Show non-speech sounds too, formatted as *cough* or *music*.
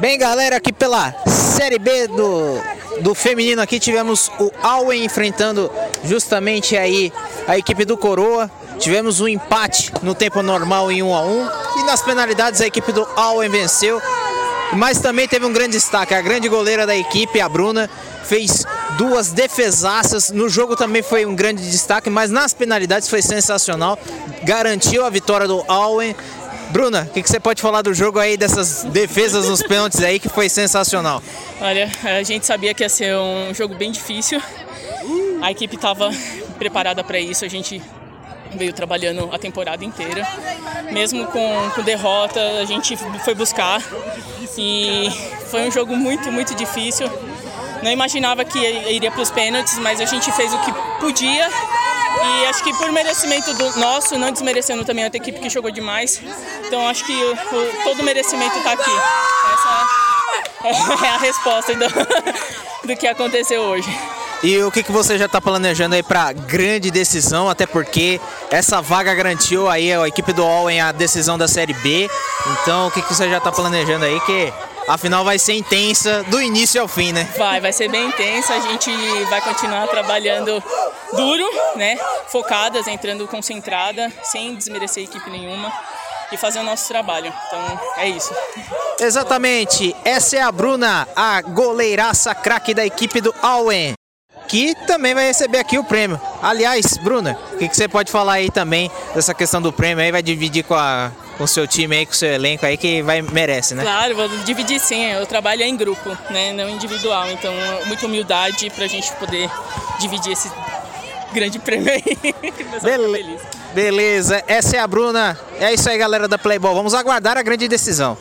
Bem, galera, aqui pela Série B do, do feminino aqui tivemos o Alwen enfrentando justamente aí a equipe do Coroa. Tivemos um empate no tempo normal em 1 a 1 e nas penalidades a equipe do Alwen venceu. Mas também teve um grande destaque, a grande goleira da equipe, a Bruna, fez duas defesaças. No jogo também foi um grande destaque, mas nas penalidades foi sensacional. Garantiu a vitória do Alwen. Bruna, o que, que, você pode falar do jogo aí, dessas defesas nos pênaltis aí, que foi sensacional? Olha, a gente sabia que ia ser um jogo bem difícil. A equipe estava preparada para isso, a gente veio trabalhando a temporada inteira. Mesmo com, com derrota, a gente foi buscar. E foi um jogo muito, muito difícil. Não imaginava que iria para os pênaltis, mas a gente fez o que podia e acho que por merecimento do nosso, não desmerecendo também a outra equipe que jogou demais. Então acho que o, todo o merecimento está aqui. Essa é a resposta do, *laughs* do que aconteceu hoje. E o que, que você já está planejando aí para grande decisão, até porque essa vaga garantiu aí a equipe do Owen a decisão da Série B. Então o que, que você já está planejando aí que a final vai ser intensa do início ao fim, né? Vai, vai ser bem intensa. A gente vai continuar trabalhando duro, né? Focadas, entrando concentrada, sem desmerecer equipe nenhuma e fazer o nosso trabalho. Então é isso. Exatamente. Essa é a Bruna, a goleiraça craque da equipe do Alwen que também vai receber aqui o prêmio. Aliás, Bruna, o que, que, você pode falar aí também dessa questão do prêmio aí? Vai dividir com, a, com o seu time aí, com o seu elenco aí, que vai, merece, né? Claro, vou dividir sim. Eu trabalho em grupo, né? Não individual. Então, muita humildade para a gente poder dividir esse grande prêmio aí. *laughs* Bele Beleza, essa é a Bruna. É isso aí, galera da Playboy. Vamos aguardar a grande decisão.